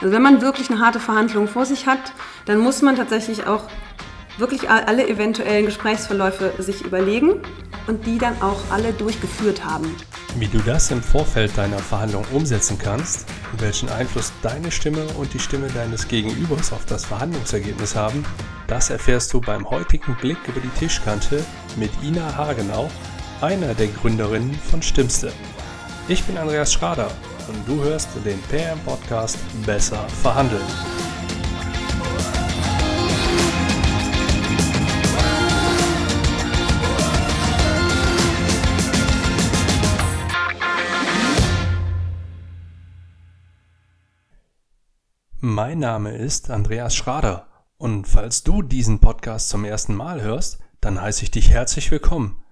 Also wenn man wirklich eine harte Verhandlung vor sich hat, dann muss man tatsächlich auch wirklich alle eventuellen Gesprächsverläufe sich überlegen und die dann auch alle durchgeführt haben. Wie du das im Vorfeld deiner Verhandlung umsetzen kannst, welchen Einfluss deine Stimme und die Stimme deines Gegenübers auf das Verhandlungsergebnis haben, das erfährst du beim heutigen Blick über die Tischkante mit Ina Hagenau, einer der Gründerinnen von Stimmste. Ich bin Andreas Schrader und du hörst den PM-Podcast Besser verhandeln. Mein Name ist Andreas Schrader und falls du diesen Podcast zum ersten Mal hörst, dann heiße ich dich herzlich willkommen.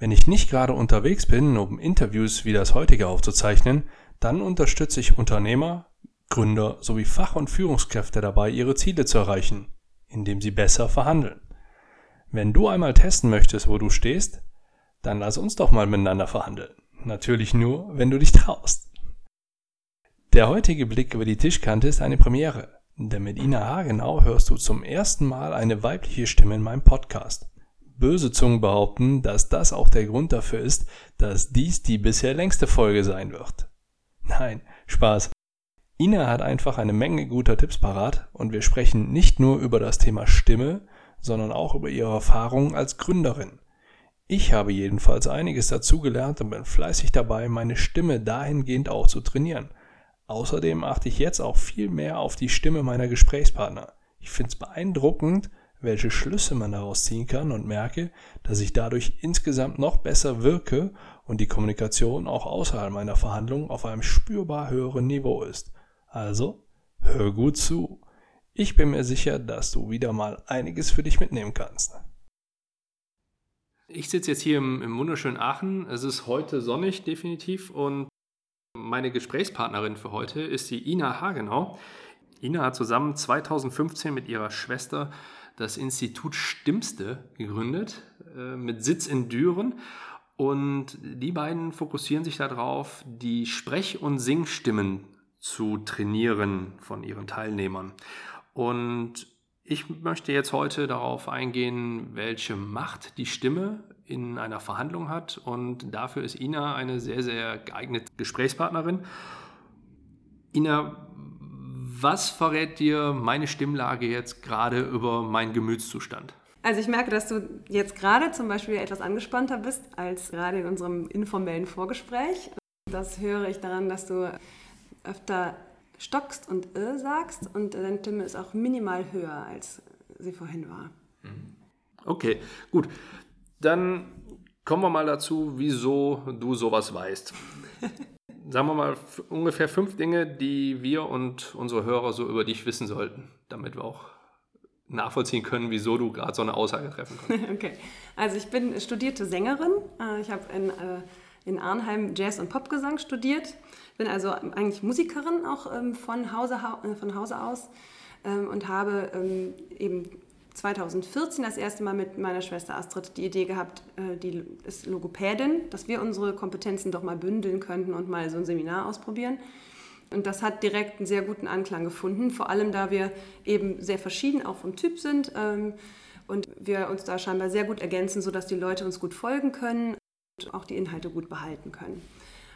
Wenn ich nicht gerade unterwegs bin, um Interviews wie das heutige aufzuzeichnen, dann unterstütze ich Unternehmer, Gründer sowie Fach- und Führungskräfte dabei, ihre Ziele zu erreichen, indem sie besser verhandeln. Wenn du einmal testen möchtest, wo du stehst, dann lass uns doch mal miteinander verhandeln. Natürlich nur, wenn du dich traust. Der heutige Blick über die Tischkante ist eine Premiere, denn mit Ina Hagenau hörst du zum ersten Mal eine weibliche Stimme in meinem Podcast. Böse Zungen behaupten, dass das auch der Grund dafür ist, dass dies die bisher längste Folge sein wird. Nein, Spaß. Ina hat einfach eine Menge guter Tipps parat und wir sprechen nicht nur über das Thema Stimme, sondern auch über ihre Erfahrungen als Gründerin. Ich habe jedenfalls einiges dazugelernt und bin fleißig dabei, meine Stimme dahingehend auch zu trainieren. Außerdem achte ich jetzt auch viel mehr auf die Stimme meiner Gesprächspartner. Ich finde es beeindruckend, welche Schlüsse man daraus ziehen kann und merke, dass ich dadurch insgesamt noch besser wirke und die Kommunikation auch außerhalb meiner Verhandlungen auf einem spürbar höheren Niveau ist. Also, hör gut zu. Ich bin mir sicher, dass du wieder mal einiges für dich mitnehmen kannst. Ich sitze jetzt hier im, im wunderschönen Aachen. Es ist heute sonnig, definitiv. Und meine Gesprächspartnerin für heute ist die Ina Hagenau. Ina hat zusammen 2015 mit ihrer Schwester das Institut Stimmste gegründet, äh, mit Sitz in Düren. Und die beiden fokussieren sich darauf, die Sprech- und Singstimmen zu trainieren von ihren Teilnehmern. Und ich möchte jetzt heute darauf eingehen, welche Macht die Stimme in einer Verhandlung hat. Und dafür ist Ina eine sehr, sehr geeignete Gesprächspartnerin. Ina, was verrät dir meine Stimmlage jetzt gerade über meinen Gemütszustand? Also ich merke, dass du jetzt gerade zum Beispiel etwas angespannter bist als gerade in unserem informellen Vorgespräch. Das höre ich daran, dass du öfter stockst und äh sagst und deine Stimme ist auch minimal höher, als sie vorhin war. Mhm. Okay, gut. Dann kommen wir mal dazu, wieso du sowas weißt. sagen wir mal, ungefähr fünf Dinge, die wir und unsere Hörer so über dich wissen sollten, damit wir auch nachvollziehen können, wieso du gerade so eine Aussage treffen kannst. Okay, also ich bin studierte Sängerin. Äh, ich habe in, äh, in Arnheim Jazz- und Popgesang studiert. Bin also eigentlich Musikerin auch ähm, von Hause, äh, von Hause aus ähm, und habe ähm, eben 2014 das erste Mal mit meiner Schwester Astrid die Idee gehabt, die ist Logopädin, dass wir unsere Kompetenzen doch mal bündeln könnten und mal so ein Seminar ausprobieren. Und das hat direkt einen sehr guten Anklang gefunden, vor allem da wir eben sehr verschieden auch vom Typ sind ähm, und wir uns da scheinbar sehr gut ergänzen, sodass die Leute uns gut folgen können und auch die Inhalte gut behalten können.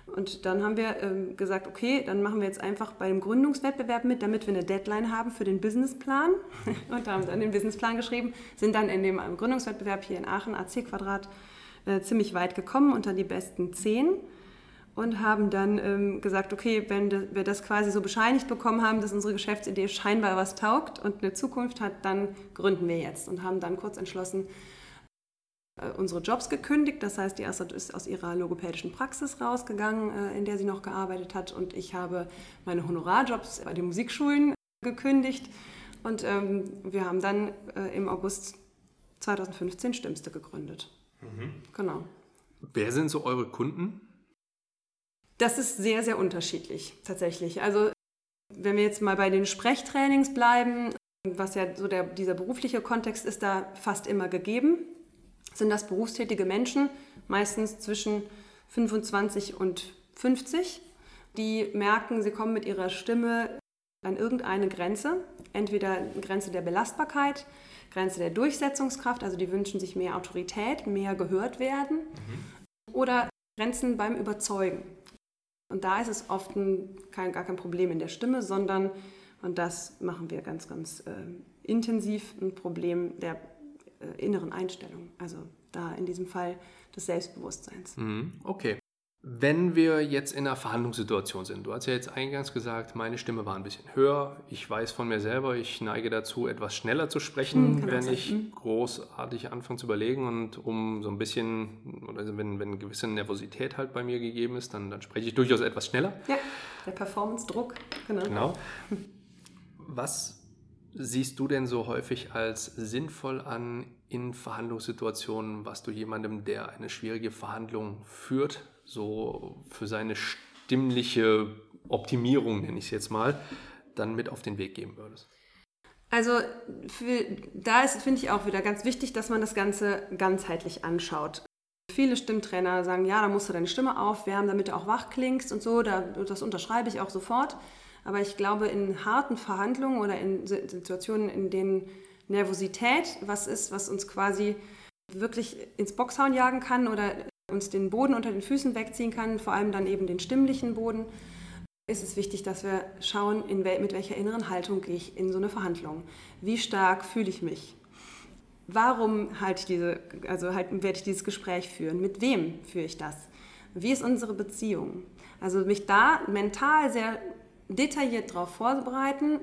Und dann haben wir ähm, gesagt, okay, dann machen wir jetzt einfach beim Gründungswettbewerb mit, damit wir eine Deadline haben für den Businessplan. Und haben dann den Businessplan geschrieben, sind dann in dem ähm, Gründungswettbewerb hier in Aachen, AC Quadrat, äh, ziemlich weit gekommen, unter die besten zehn. Und haben dann ähm, gesagt, okay, wenn wir das quasi so bescheinigt bekommen haben, dass unsere Geschäftsidee scheinbar was taugt und eine Zukunft hat, dann gründen wir jetzt. Und haben dann kurz entschlossen, äh, unsere Jobs gekündigt. Das heißt, die Astrid ist aus ihrer logopädischen Praxis rausgegangen, äh, in der sie noch gearbeitet hat. Und ich habe meine Honorarjobs bei den Musikschulen gekündigt. Und ähm, wir haben dann äh, im August 2015 Stimmste gegründet. Mhm. Genau. Wer sind so eure Kunden? Das ist sehr, sehr unterschiedlich tatsächlich. Also wenn wir jetzt mal bei den Sprechtrainings bleiben, was ja so der, dieser berufliche Kontext ist da fast immer gegeben sind das berufstätige Menschen, meistens zwischen 25 und 50, die merken, sie kommen mit ihrer Stimme an irgendeine Grenze, entweder Grenze der Belastbarkeit, Grenze der Durchsetzungskraft, also die wünschen sich mehr Autorität, mehr gehört werden, mhm. oder Grenzen beim Überzeugen. Und da ist es oft ein, kein, gar kein Problem in der Stimme, sondern, und das machen wir ganz, ganz äh, intensiv, ein Problem der äh, inneren Einstellung. Also da in diesem Fall des Selbstbewusstseins. Mhm. Okay. Wenn wir jetzt in einer Verhandlungssituation sind, du hast ja jetzt eingangs gesagt, meine Stimme war ein bisschen höher. Ich weiß von mir selber, ich neige dazu, etwas schneller zu sprechen, mhm, wenn ich mhm. großartig anfange zu überlegen und um so ein bisschen, oder wenn, wenn eine gewisse Nervosität halt bei mir gegeben ist, dann, dann spreche ich durchaus etwas schneller. Ja, der Performance-Druck, genau. Genau. Was siehst du denn so häufig als sinnvoll an in Verhandlungssituationen, was du jemandem, der eine schwierige Verhandlung führt, so für seine stimmliche Optimierung, nenne ich es jetzt mal, dann mit auf den Weg geben würdest? Also für, da ist, finde ich auch wieder ganz wichtig, dass man das Ganze ganzheitlich anschaut. Viele Stimmtrainer sagen, ja, da musst du deine Stimme aufwärmen, damit du auch wach klingst und so. Da, das unterschreibe ich auch sofort. Aber ich glaube, in harten Verhandlungen oder in Situationen, in denen Nervosität was ist, was uns quasi wirklich ins Boxhauen jagen kann oder uns den Boden unter den Füßen wegziehen kann, vor allem dann eben den stimmlichen Boden, ist es wichtig, dass wir schauen, wel mit welcher inneren Haltung gehe ich in so eine Verhandlung. Wie stark fühle ich mich? Warum halte ich diese, also halt, werde ich dieses Gespräch führen? Mit wem führe ich das? Wie ist unsere Beziehung? Also mich da mental sehr detailliert darauf vorbereiten,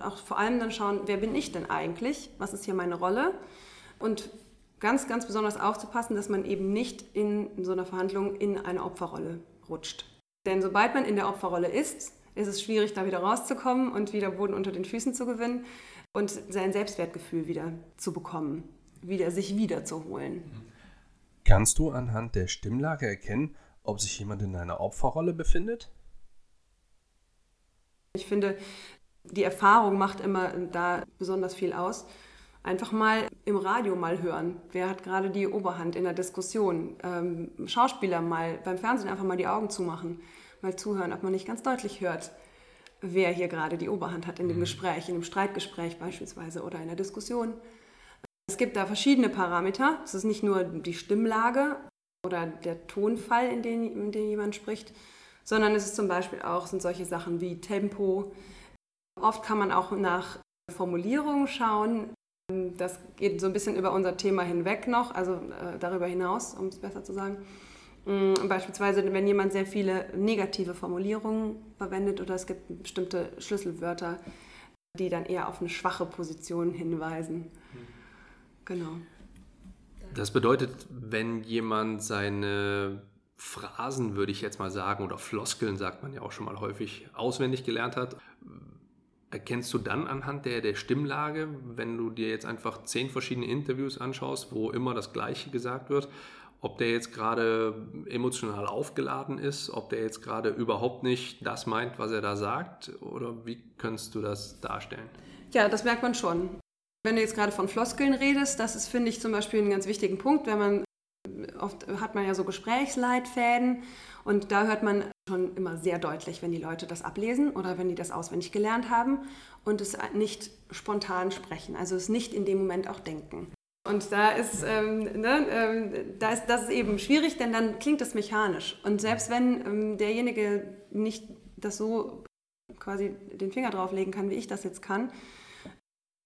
auch vor allem dann schauen, wer bin ich denn eigentlich? Was ist hier meine Rolle? Und ganz, ganz besonders aufzupassen, dass man eben nicht in so einer Verhandlung in eine Opferrolle rutscht. Denn sobald man in der Opferrolle ist, ist es schwierig, da wieder rauszukommen und wieder Boden unter den Füßen zu gewinnen und sein Selbstwertgefühl wieder zu bekommen, wieder sich wiederzuholen. Kannst du anhand der Stimmlage erkennen, ob sich jemand in einer Opferrolle befindet? Ich finde, die Erfahrung macht immer da besonders viel aus einfach mal im Radio mal hören, wer hat gerade die Oberhand in der Diskussion. Ähm, Schauspieler mal beim Fernsehen einfach mal die Augen zumachen, mal zuhören, ob man nicht ganz deutlich hört, wer hier gerade die Oberhand hat in dem mhm. Gespräch, in dem Streitgespräch beispielsweise oder in der Diskussion. Es gibt da verschiedene Parameter. Es ist nicht nur die Stimmlage oder der Tonfall, in dem, in dem jemand spricht, sondern es ist zum Beispiel auch sind solche Sachen wie Tempo. Oft kann man auch nach Formulierungen schauen, das geht so ein bisschen über unser Thema hinweg noch, also äh, darüber hinaus, um es besser zu sagen. Mm, beispielsweise, wenn jemand sehr viele negative Formulierungen verwendet oder es gibt bestimmte Schlüsselwörter, die dann eher auf eine schwache Position hinweisen. Genau. Das bedeutet, wenn jemand seine Phrasen, würde ich jetzt mal sagen, oder Floskeln, sagt man ja auch schon mal häufig, auswendig gelernt hat, Erkennst du dann anhand der, der Stimmlage, wenn du dir jetzt einfach zehn verschiedene Interviews anschaust, wo immer das Gleiche gesagt wird, ob der jetzt gerade emotional aufgeladen ist, ob der jetzt gerade überhaupt nicht das meint, was er da sagt, oder wie könntest du das darstellen? Ja, das merkt man schon. Wenn du jetzt gerade von Floskeln redest, das ist, finde ich, zum Beispiel einen ganz wichtigen Punkt, wenn man oft hat man ja so Gesprächsleitfäden und da hört man schon immer sehr deutlich, wenn die Leute das ablesen oder wenn die das auswendig gelernt haben und es nicht spontan sprechen, also es nicht in dem Moment auch denken. Und da ist, ähm, ne, ähm, da ist das ist eben schwierig, denn dann klingt das mechanisch. Und selbst wenn ähm, derjenige nicht das so quasi den Finger drauflegen kann, wie ich das jetzt kann,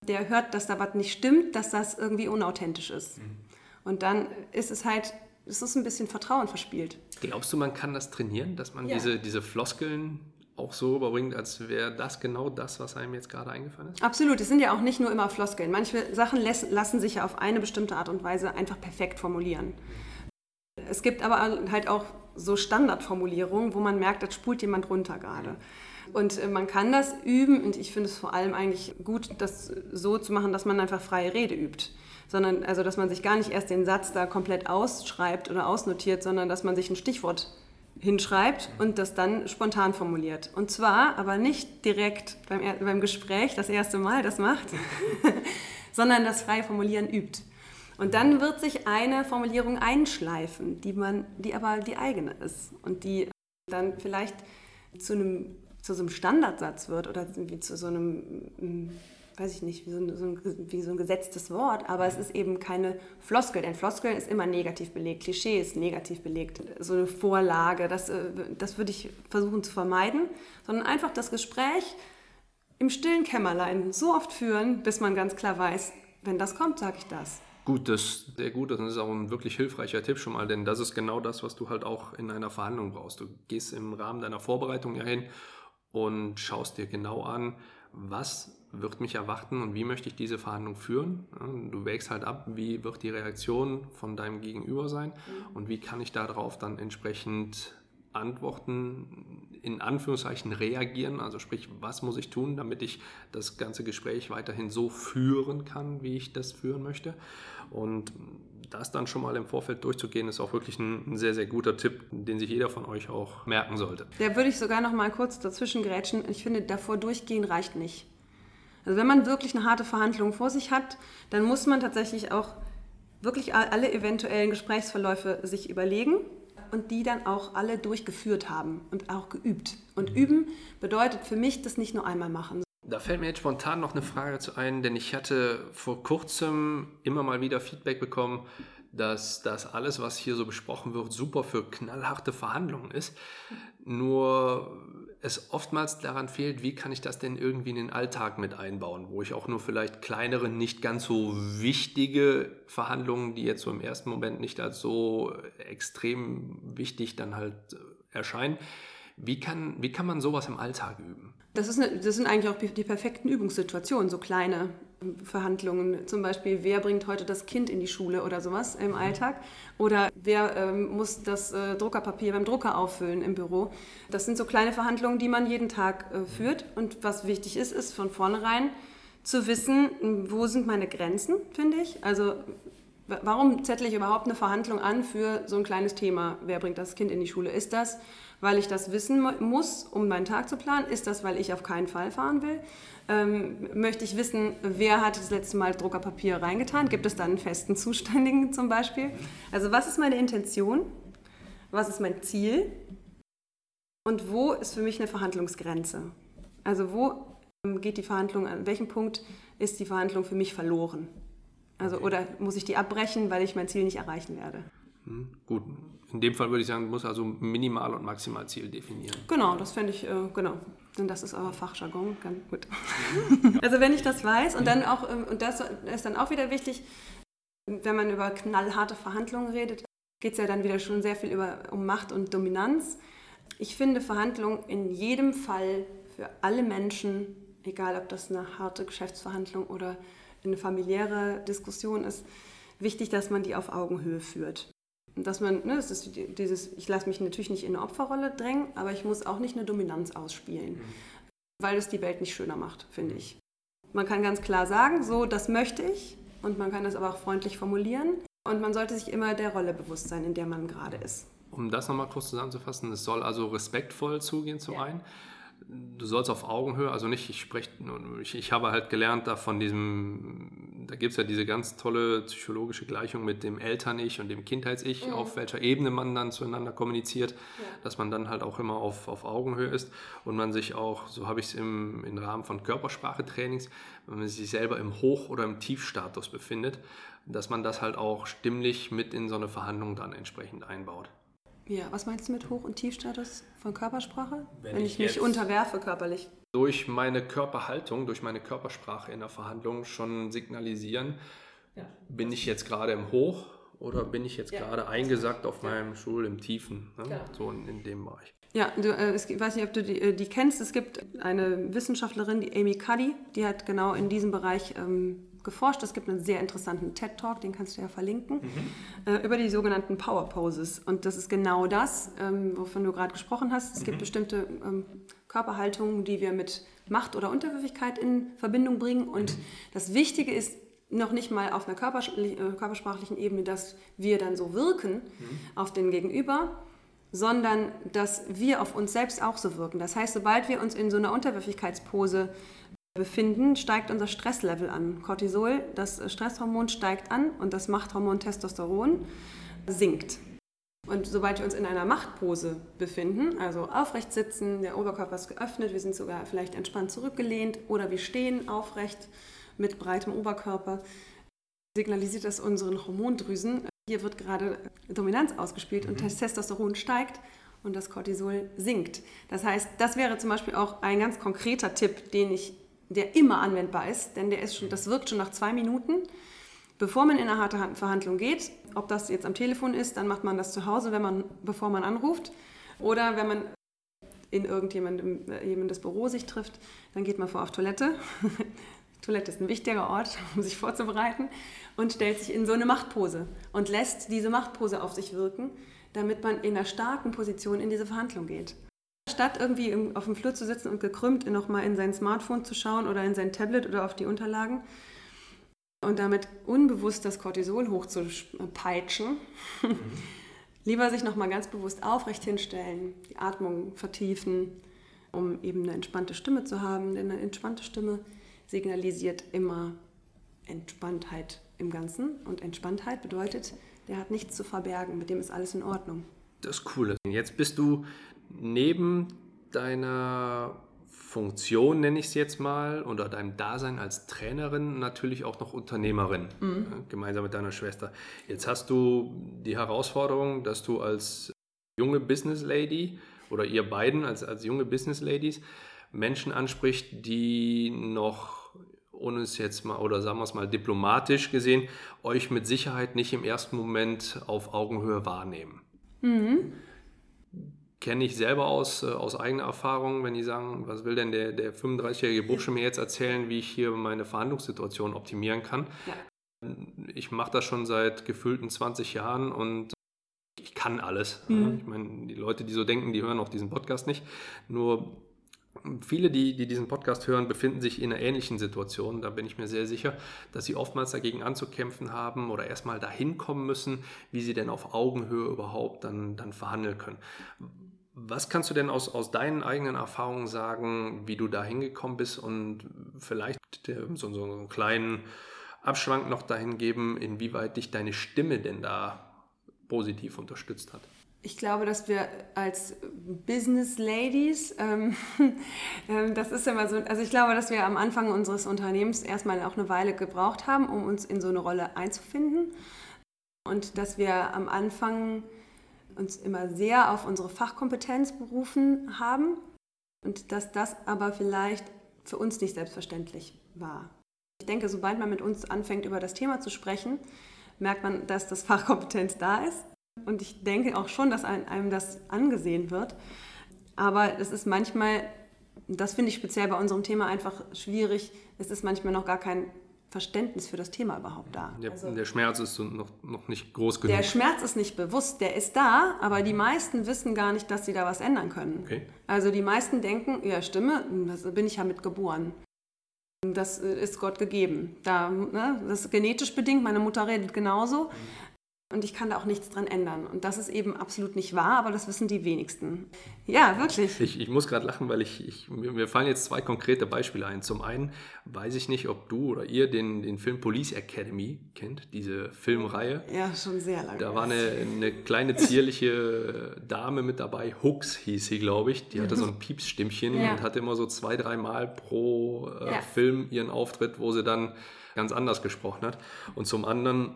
der hört, dass da was nicht stimmt, dass das irgendwie unauthentisch ist. Mhm. Und dann ist es halt es ist ein bisschen Vertrauen verspielt. Glaubst du, man kann das trainieren, dass man ja. diese, diese Floskeln auch so überbringt, als wäre das genau das, was einem jetzt gerade eingefallen ist? Absolut. Es sind ja auch nicht nur immer Floskeln. Manche Sachen lassen sich ja auf eine bestimmte Art und Weise einfach perfekt formulieren. Es gibt aber halt auch so Standardformulierungen, wo man merkt, das spult jemand runter gerade. Und äh, man kann das üben und ich finde es vor allem eigentlich gut, das so zu machen, dass man einfach freie Rede übt sondern also dass man sich gar nicht erst den Satz da komplett ausschreibt oder ausnotiert, sondern dass man sich ein Stichwort hinschreibt und das dann spontan formuliert. Und zwar aber nicht direkt beim, beim Gespräch das erste Mal das macht, sondern das freie Formulieren übt. Und dann wird sich eine Formulierung einschleifen, die, man, die aber die eigene ist und die dann vielleicht zu einem zu so einem Standardsatz wird oder zu so einem, mm, weiß ich nicht, wie so ein, so ein, wie so ein gesetztes Wort, aber es ist eben keine Floskel, denn Floskeln ist immer negativ belegt, Klischee ist negativ belegt, so eine Vorlage, das, äh, das würde ich versuchen zu vermeiden, sondern einfach das Gespräch im stillen Kämmerlein so oft führen, bis man ganz klar weiß, wenn das kommt, sage ich das. Gut, das ist sehr gut. Das ist auch ein wirklich hilfreicher Tipp schon mal, denn das ist genau das, was du halt auch in einer Verhandlung brauchst. Du gehst im Rahmen deiner Vorbereitung ja hin und schaust dir genau an, was wird mich erwarten und wie möchte ich diese Verhandlung führen. Du wägst halt ab, wie wird die Reaktion von deinem Gegenüber sein mhm. und wie kann ich darauf dann entsprechend antworten, in Anführungszeichen reagieren, also sprich, was muss ich tun, damit ich das ganze Gespräch weiterhin so führen kann, wie ich das führen möchte. Und das dann schon mal im Vorfeld durchzugehen, ist auch wirklich ein, sehr, sehr guter Tipp, den sich jeder von euch auch merken sollte. Da würde ich sogar noch mal kurz dazwischen grätschen. Ich finde, davor durchgehen reicht nicht. Also wenn man wirklich eine harte Verhandlung vor sich hat, dann muss man tatsächlich auch wirklich alle eventuellen Gesprächsverläufe sich überlegen und die dann auch alle durchgeführt haben und auch geübt. Und üben bedeutet für mich das nicht nur einmal machen. Da fällt mir jetzt spontan noch eine Frage zu ein, denn ich hatte vor kurzem immer mal wieder Feedback bekommen, dass das alles, was hier so besprochen wird, super für knallharte Verhandlungen ist. Nur es oftmals daran fehlt, wie kann ich das denn irgendwie in den Alltag mit einbauen, wo ich auch nur vielleicht kleinere, nicht ganz so wichtige Verhandlungen, die jetzt so im ersten Moment nicht als so extrem wichtig dann halt äh, erscheinen, wie kann, wie kann man sowas im Alltag üben? Das, ist eine, das sind eigentlich auch die perfekten Übungssituationen, so kleine Verhandlungen. Zum Beispiel, wer bringt heute das Kind in die Schule oder sowas im Alltag? Oder wer ähm, muss das äh, Druckerpapier beim Drucker auffüllen im Büro? Das sind so kleine Verhandlungen, die man jeden Tag äh, führt. Und was wichtig ist, ist von vornherein zu wissen, wo sind meine Grenzen, finde ich. Also warum zettle ich überhaupt eine Verhandlung an für so ein kleines Thema? Wer bringt das Kind in die Schule? Ist das weil ich das wissen muss, um meinen Tag zu planen? Ist das, weil ich auf keinen Fall fahren will? Ähm, möchte ich wissen, wer hat das letzte Mal Druckerpapier reingetan? Gibt es da einen festen Zuständigen zum Beispiel? Also was ist meine Intention? Was ist mein Ziel? Und wo ist für mich eine Verhandlungsgrenze? Also wo ähm, geht die Verhandlung, an welchem Punkt ist die Verhandlung für mich verloren? Also, okay. Oder muss ich die abbrechen, weil ich mein Ziel nicht erreichen werde? Hm, gut, in dem Fall würde ich sagen, muss also Minimal- und Maximalziel definieren. Genau, das fände ich, äh, genau. Denn das ist aber Fachjargon, ganz gut. also wenn ich das weiß und dann auch, ähm, und das ist dann auch wieder wichtig, wenn man über knallharte Verhandlungen redet, geht es ja dann wieder schon sehr viel über, um Macht und Dominanz. Ich finde Verhandlungen in jedem Fall für alle Menschen, egal ob das eine harte Geschäftsverhandlung oder eine familiäre Diskussion ist, wichtig, dass man die auf Augenhöhe führt dass man, ne, das ist dieses, ich lasse mich natürlich nicht in eine Opferrolle drängen, aber ich muss auch nicht eine Dominanz ausspielen, mhm. weil es die Welt nicht schöner macht, finde ich. Man kann ganz klar sagen, so, das möchte ich und man kann das aber auch freundlich formulieren und man sollte sich immer der Rolle bewusst sein, in der man gerade ist. Um das nochmal kurz zusammenzufassen, es soll also respektvoll zugehen zum ja. einen du sollst auf Augenhöhe, also nicht, ich spreche, ich, ich habe halt gelernt da von diesem, da gibt es ja diese ganz tolle psychologische Gleichung mit dem Eltern-Ich und dem Kindheits-Ich, mhm. auf welcher Ebene man dann zueinander kommuniziert, ja. dass man dann halt auch immer auf, auf Augenhöhe ist und man sich auch, so habe ich es im, im Rahmen von Körpersprachetrainings, wenn man sich selber im Hoch- oder im Tiefstatus befindet, dass man das halt auch stimmlich mit in so eine Verhandlung dann entsprechend einbaut. Ja, was meinst du mit Hoch- und Tiefstatus von Körpersprache? Wenn, Wenn ich, ich mich unterwerfe körperlich. Durch meine Körperhaltung, durch meine Körpersprache in der Verhandlung schon signalisieren, ja. bin ich jetzt gerade im Hoch oder bin ich jetzt ja. gerade eingesackt auf meinem Stuhl im Tiefen, ne? so in, in, dem Bereich. Ja, du, äh, ich weiß nicht, ob du die, äh, die, kennst. Es gibt eine Wissenschaftlerin, die Amy Cuddy, die hat genau in diesem Bereich ähm, geforscht. Es gibt einen sehr interessanten TED-Talk, den kannst du ja verlinken, mhm. äh, über die sogenannten Power Poses. Und das ist genau das, ähm, wovon du gerade gesprochen hast. Es mhm. gibt bestimmte ähm, Körperhaltungen, die wir mit Macht oder Unterwürfigkeit in Verbindung bringen. Und mhm. das Wichtige ist, noch nicht mal auf einer äh, körpersprachlichen Ebene, dass wir dann so wirken mhm. auf den Gegenüber, sondern dass wir auf uns selbst auch so wirken. Das heißt, sobald wir uns in so einer Unterwürfigkeitspose befinden, steigt unser Stresslevel an. Cortisol, das Stresshormon, steigt an und das Machthormon Testosteron sinkt. Und sobald wir uns in einer Machtpose befinden, also aufrecht sitzen, der Oberkörper ist geöffnet, wir sind sogar vielleicht entspannt zurückgelehnt oder wir stehen aufrecht mit breitem Oberkörper, signalisiert das unseren Hormondrüsen, hier wird gerade Dominanz ausgespielt und mhm. Testosteron steigt und das Cortisol sinkt. Das heißt, das wäre zum Beispiel auch ein ganz konkreter Tipp, den ich, der immer anwendbar ist, denn der ist schon, das wirkt schon nach zwei Minuten bevor man in eine harte Verhandlung geht, ob das jetzt am Telefon ist, dann macht man das zu Hause, wenn man, bevor man anruft. Oder wenn man in irgendjemandem jemandes Büro sich trifft, dann geht man vor auf Toilette. Toilette ist ein wichtiger Ort, um sich vorzubereiten und stellt sich in so eine Machtpose und lässt diese Machtpose auf sich wirken, damit man in einer starken Position in diese Verhandlung geht. Statt irgendwie auf dem Flur zu sitzen und gekrümmt nochmal in sein Smartphone zu schauen oder in sein Tablet oder auf die Unterlagen, und damit unbewusst das Cortisol hochzupeitschen, mhm. lieber sich nochmal ganz bewusst aufrecht hinstellen, die Atmung vertiefen, um eben eine entspannte Stimme zu haben. Denn eine entspannte Stimme signalisiert immer Entspanntheit im Ganzen. Und Entspanntheit bedeutet, der hat nichts zu verbergen, mit dem ist alles in Ordnung. Das ist cool. Jetzt bist du neben deiner Funktion, nenne ich es jetzt mal, oder deinem Dasein als Trainerin natürlich auch noch Unternehmerin, mhm. ja, gemeinsam mit deiner Schwester. Jetzt hast du die Herausforderung, dass du als junge Business Lady oder ihr beiden als, als junge Business Ladies Menschen anspricht, die noch, ohne es jetzt mal, oder sagen wir es mal diplomatisch gesehen, euch mit Sicherheit nicht im ersten Moment auf Augenhöhe wahrnehmen. Mhm kenne ich selber aus, äh, aus eigener Erfahrung, wenn die sagen, was will denn der, der 35-jährige Bursche mir jetzt erzählen, wie ich hier meine Verhandlungssituation optimieren kann. Ja. Ich mache das schon seit gefühlten 20 Jahren und ich kann alles. Mhm. Ich meine, die Leute, die so denken, die hören auch diesen Podcast nicht. Nur viele, die, die diesen Podcast hören, befinden sich in einer ähnlichen Situation. Da bin ich mir sehr sicher, dass sie oftmals dagegen anzukämpfen haben oder erstmal dahin kommen müssen, wie sie denn auf Augenhöhe überhaupt dann, dann verhandeln können. Was kannst du denn aus, aus deinen eigenen Erfahrungen sagen, wie du da hingekommen bist und vielleicht so, so einen kleinen Abschwank noch dahin geben, inwieweit dich deine Stimme denn da positiv unterstützt hat? Ich glaube, dass wir als Business Ladies, ähm, ähm, das ist immer so, also ich glaube, dass wir am Anfang unseres Unternehmens erstmal auch eine Weile gebraucht haben, um uns in so eine Rolle einzufinden. Und dass wir am Anfang uns immer sehr auf unsere Fachkompetenz berufen haben und dass das aber vielleicht für uns nicht selbstverständlich war. Ich denke, sobald man mit uns anfängt, über das Thema zu sprechen, merkt man, dass das Fachkompetenz da ist. Und ich denke auch schon, dass einem das angesehen wird. Aber es ist manchmal, das finde ich speziell bei unserem Thema einfach schwierig, es ist manchmal noch gar kein Verständnis für das Thema überhaupt da. Der, also, der Schmerz ist noch, noch nicht groß genug. Der Schmerz ist nicht bewusst, der ist da, aber die meisten wissen gar nicht, dass sie da was ändern können. Okay. Also die meisten denken, ja, Stimme, das bin ich ja mit geboren. Das ist Gott gegeben. Da, ne, das ist genetisch bedingt, meine Mutter redet genauso. Und ich kann da auch nichts dran ändern. Und das ist eben absolut nicht wahr, aber das wissen die wenigsten. Ja, wirklich. Ich, ich muss gerade lachen, weil ich, ich, mir fallen jetzt zwei konkrete Beispiele ein. Zum einen weiß ich nicht, ob du oder ihr den, den Film Police Academy kennt, diese Filmreihe. Ja, schon sehr lange. Da war eine, eine kleine zierliche Dame mit dabei, Hooks hieß sie, glaube ich. Die hatte so ein Piepsstimmchen ja. und hatte immer so zwei, dreimal pro äh, ja. Film ihren Auftritt, wo sie dann ganz anders gesprochen hat. Und zum anderen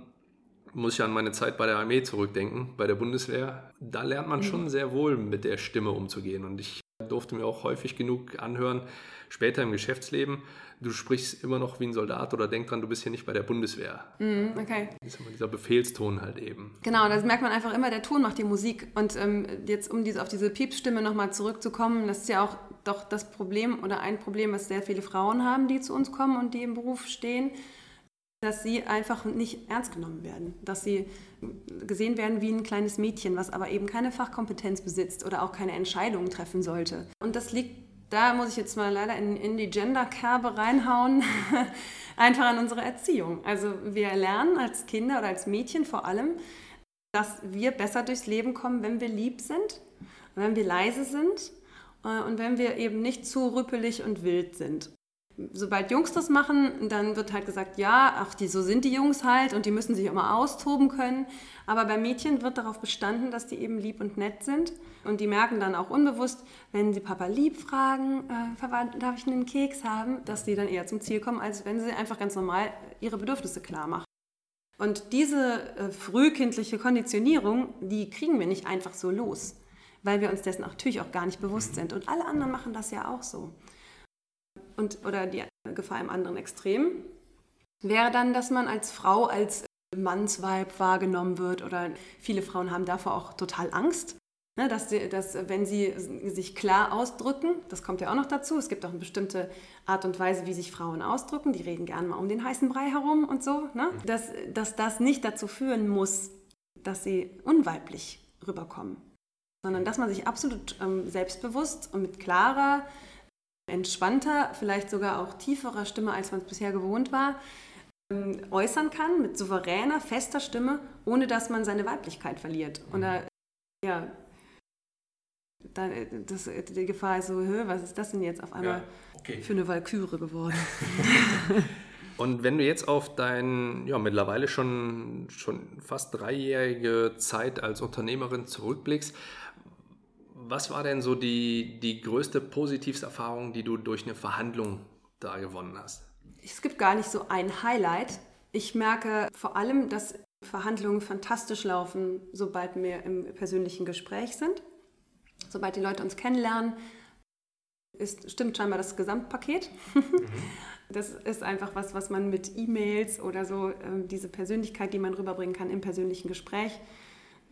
muss ich an meine Zeit bei der Armee zurückdenken, bei der Bundeswehr. Da lernt man schon sehr wohl mit der Stimme umzugehen. Und ich durfte mir auch häufig genug anhören, später im Geschäftsleben, du sprichst immer noch wie ein Soldat oder denk dran, du bist hier nicht bei der Bundeswehr. Mm, okay. Das ist immer dieser Befehlston halt eben. Genau, das merkt man einfach immer, der Ton macht die Musik. Und ähm, jetzt, um diese, auf diese Piepsstimme nochmal zurückzukommen, das ist ja auch doch das Problem oder ein Problem, was sehr viele Frauen haben, die zu uns kommen und die im Beruf stehen dass sie einfach nicht ernst genommen werden, dass sie gesehen werden wie ein kleines Mädchen, was aber eben keine Fachkompetenz besitzt oder auch keine Entscheidungen treffen sollte. Und das liegt, da muss ich jetzt mal leider in, in die Gender-Kerbe reinhauen, einfach an unserer Erziehung. Also wir lernen als Kinder oder als Mädchen vor allem, dass wir besser durchs Leben kommen, wenn wir lieb sind, wenn wir leise sind äh, und wenn wir eben nicht zu rüppelig und wild sind. Sobald Jungs das machen, dann wird halt gesagt, ja, ach, die, so sind die Jungs halt und die müssen sich immer austoben können. Aber bei Mädchen wird darauf bestanden, dass die eben lieb und nett sind. Und die merken dann auch unbewusst, wenn sie Papa lieb fragen, äh, darf ich einen Keks haben, dass die dann eher zum Ziel kommen, als wenn sie einfach ganz normal ihre Bedürfnisse klar machen. Und diese äh, frühkindliche Konditionierung, die kriegen wir nicht einfach so los, weil wir uns dessen natürlich auch gar nicht bewusst sind. Und alle anderen machen das ja auch so und, oder die Gefahr im anderen Extrem, wäre dann, dass man als Frau als Mannsweib wahrgenommen wird oder viele Frauen haben davor auch total Angst, ne, dass, sie, dass wenn sie sich klar ausdrücken, das kommt ja auch noch dazu, es gibt auch eine bestimmte Art und Weise, wie sich Frauen ausdrücken, die reden gerne mal um den heißen Brei herum und so, ne, dass, dass das nicht dazu führen muss, dass sie unweiblich rüberkommen, sondern dass man sich absolut ähm, selbstbewusst und mit klarer entspannter, vielleicht sogar auch tieferer Stimme, als man es bisher gewohnt war, ähm, äußern kann, mit souveräner, fester Stimme, ohne dass man seine Weiblichkeit verliert. Und da, ja, da, das, die Gefahr ist so, was ist das denn jetzt auf einmal ja, okay. für eine Walküre geworden? Und wenn du jetzt auf dein, ja, mittlerweile schon, schon fast dreijährige Zeit als Unternehmerin zurückblickst, was war denn so die, die größte, positivste Erfahrung, die du durch eine Verhandlung da gewonnen hast? Es gibt gar nicht so ein Highlight. Ich merke vor allem, dass Verhandlungen fantastisch laufen, sobald wir im persönlichen Gespräch sind. Sobald die Leute uns kennenlernen, ist, stimmt scheinbar das Gesamtpaket. Mhm. Das ist einfach was, was man mit E-Mails oder so, ähm, diese Persönlichkeit, die man rüberbringen kann im persönlichen Gespräch